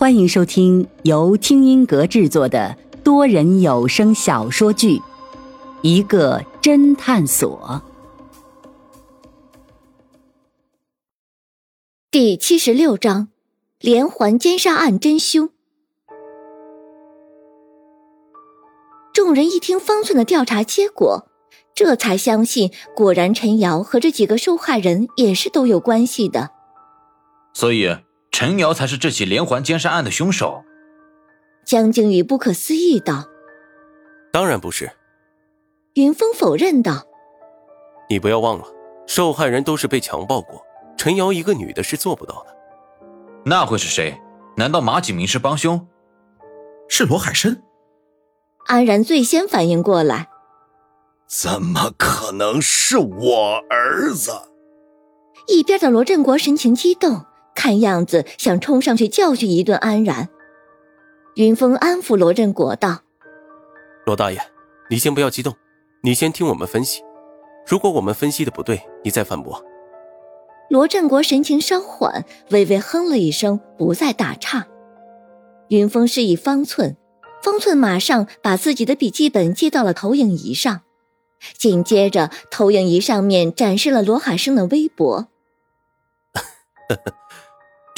欢迎收听由听音阁制作的多人有声小说剧《一个侦探所》第七十六章：连环奸杀案真凶。众人一听方寸的调查结果，这才相信，果然陈瑶和这几个受害人也是都有关系的。所以。陈瑶才是这起连环奸杀案的凶手。江靖宇不可思议道：“当然不是。”云峰否认道：“你不要忘了，受害人都是被强暴过，陈瑶一个女的是做不到的。那会是谁？难道马景明是帮凶？是罗海生？”安然最先反应过来：“怎么可能是我儿子？”一边的罗振国神情激动。看样子想冲上去教训一顿安然。云峰安抚罗振国道：“罗大爷，你先不要激动，你先听我们分析。如果我们分析的不对，你再反驳。”罗振国神情稍缓，微微哼了一声，不再打岔。云峰示意方寸，方寸马上把自己的笔记本接到了投影仪上，紧接着投影仪上面展示了罗海生的微博。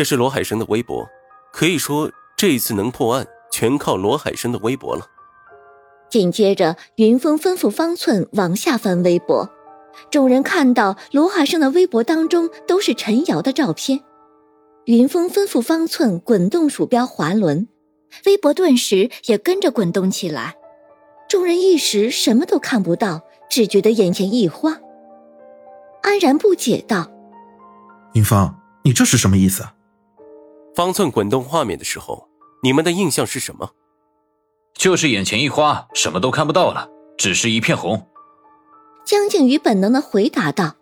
这是罗海生的微博，可以说这一次能破案全靠罗海生的微博了。紧接着，云峰吩咐方寸往下翻微博，众人看到罗海生的微博当中都是陈瑶的照片。云峰吩咐方寸滚动鼠标滑轮，微博顿时也跟着滚动起来。众人一时什么都看不到，只觉得眼前一花。安然不解道：“云峰，你这是什么意思？”方寸滚动画面的时候，你们的印象是什么？就是眼前一花，什么都看不到了，只是一片红。江靖宇本能的回答道。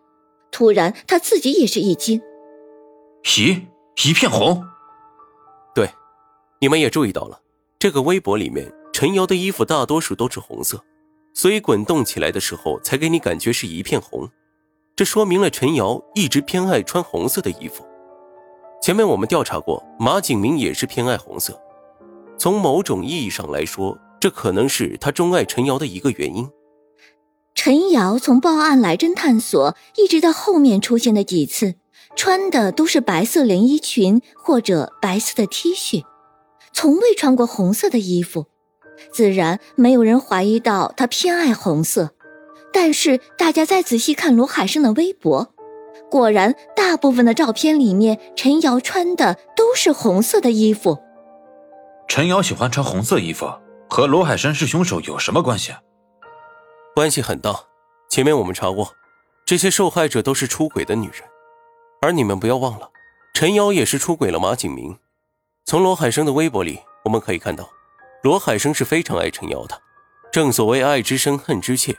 突然，他自己也是一惊：“咦，一片红？”对，你们也注意到了，这个微博里面陈瑶的衣服大多数都是红色，所以滚动起来的时候才给你感觉是一片红。这说明了陈瑶一直偏爱穿红色的衣服。前面我们调查过，马景明也是偏爱红色。从某种意义上来说，这可能是他钟爱陈瑶的一个原因。陈瑶从报案来侦探所，一直到后面出现的几次，穿的都是白色连衣裙或者白色的 T 恤，从未穿过红色的衣服，自然没有人怀疑到他偏爱红色。但是大家再仔细看罗海生的微博。果然，大部分的照片里面，陈瑶穿的都是红色的衣服。陈瑶喜欢穿红色衣服，和罗海生是凶手有什么关系？关系很大。前面我们查过，这些受害者都是出轨的女人，而你们不要忘了，陈瑶也是出轨了马景明。从罗海生的微博里，我们可以看到，罗海生是非常爱陈瑶的。正所谓爱之深，恨之切。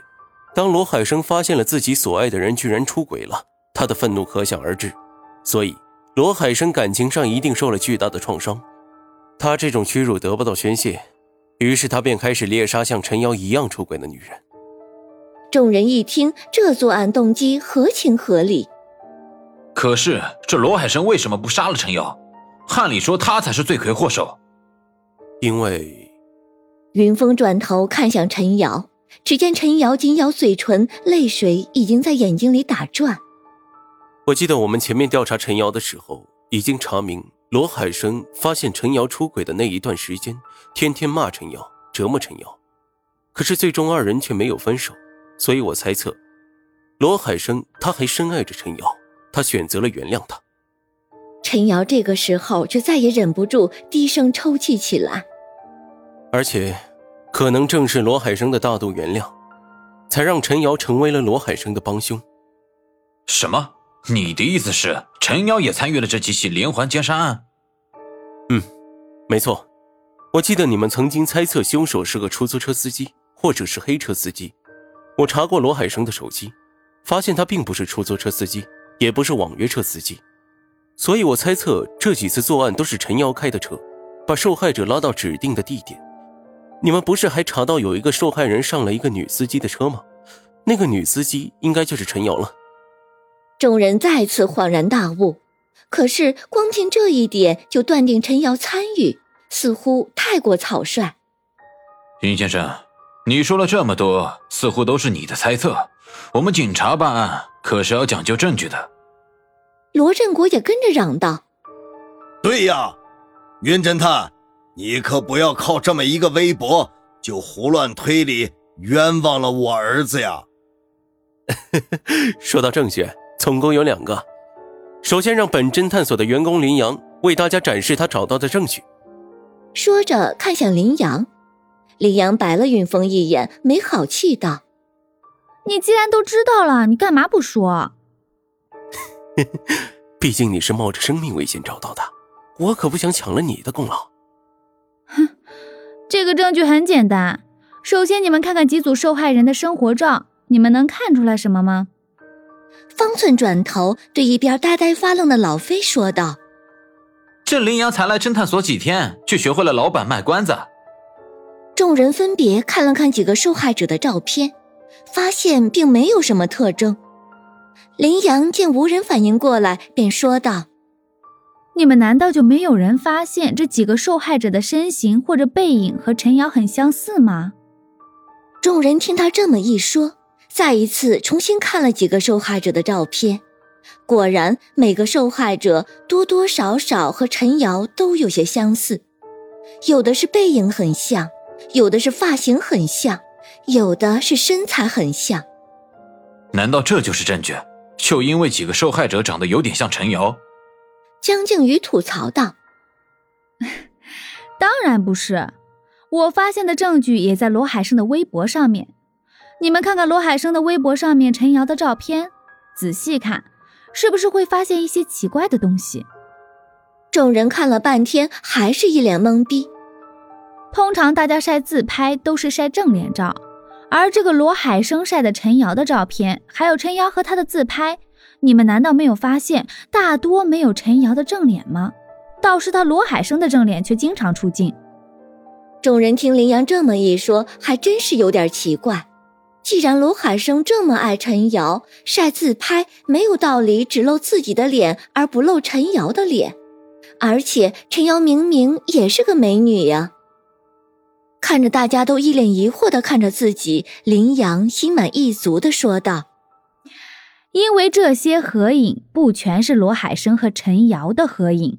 当罗海生发现了自己所爱的人居然出轨了。他的愤怒可想而知，所以罗海生感情上一定受了巨大的创伤。他这种屈辱得不到宣泄，于是他便开始猎杀像陈瑶一样出轨的女人。众人一听，这作案动机合情合理。可是这罗海生为什么不杀了陈瑶？按理说他才是罪魁祸首。因为，云峰转头看向陈瑶，只见陈瑶紧咬嘴唇，泪水已经在眼睛里打转。我记得我们前面调查陈瑶的时候，已经查明罗海生发现陈瑶出轨的那一段时间，天天骂陈瑶，折磨陈瑶，可是最终二人却没有分手，所以我猜测，罗海生他还深爱着陈瑶，他选择了原谅她。陈瑶这个时候却再也忍不住，低声抽泣起来。而且，可能正是罗海生的大度原谅，才让陈瑶成为了罗海生的帮凶。什么？你的意思是陈瑶也参与了这几起连环奸杀案？嗯，没错。我记得你们曾经猜测凶手是个出租车司机，或者是黑车司机。我查过罗海生的手机，发现他并不是出租车司机，也不是网约车司机。所以我猜测这几次作案都是陈瑶开的车，把受害者拉到指定的地点。你们不是还查到有一个受害人上了一个女司机的车吗？那个女司机应该就是陈瑶了。众人再次恍然大悟，可是光凭这一点就断定陈瑶参与，似乎太过草率。云先生，你说了这么多，似乎都是你的猜测。我们警察办案可是要讲究证据的。罗振国也跟着嚷道：“对呀，云侦探，你可不要靠这么一个微博就胡乱推理，冤枉了我儿子呀！”说到证据，总共有两个。首先，让本侦探所的员工林阳为大家展示他找到的证据。说着，看向林阳。林阳白了云峰一眼，没好气道：“你既然都知道了，你干嘛不说？” 毕竟你是冒着生命危险找到的，我可不想抢了你的功劳。哼，这个证据很简单。首先，你们看看几组受害人的生活照，你们能看出来什么吗？方寸转头对一边呆呆发愣的老飞说道：“这林阳才来侦探所几天，却学会了老板卖关子。”众人分别看了看几个受害者的照片，发现并没有什么特征。林阳见无人反应过来，便说道：“你们难道就没有人发现这几个受害者的身形或者背影和陈瑶很相似吗？”众人听他这么一说，再一次重新看了几个受害者的照片，果然每个受害者多多少少和陈瑶都有些相似，有的是背影很像，有的是发型很像，有的是身材很像。难道这就是证据？就因为几个受害者长得有点像陈瑶，江靖宇吐槽道：“ 当然不是，我发现的证据也在罗海生的微博上面。你们看看罗海生的微博上面陈瑶的照片，仔细看，是不是会发现一些奇怪的东西？”众人看了半天，还是一脸懵逼。通常大家晒自拍都是晒正脸照。而这个罗海生晒的陈瑶的照片，还有陈瑶和他的自拍，你们难道没有发现大多没有陈瑶的正脸吗？倒是他罗海生的正脸却经常出镜。众人听林阳这么一说，还真是有点奇怪。既然罗海生这么爱陈瑶，晒自拍没有道理只露自己的脸而不露陈瑶的脸，而且陈瑶明明也是个美女呀。看着大家都一脸疑惑的看着自己，林阳心满意足的说道：“因为这些合影不全是罗海生和陈瑶的合影。”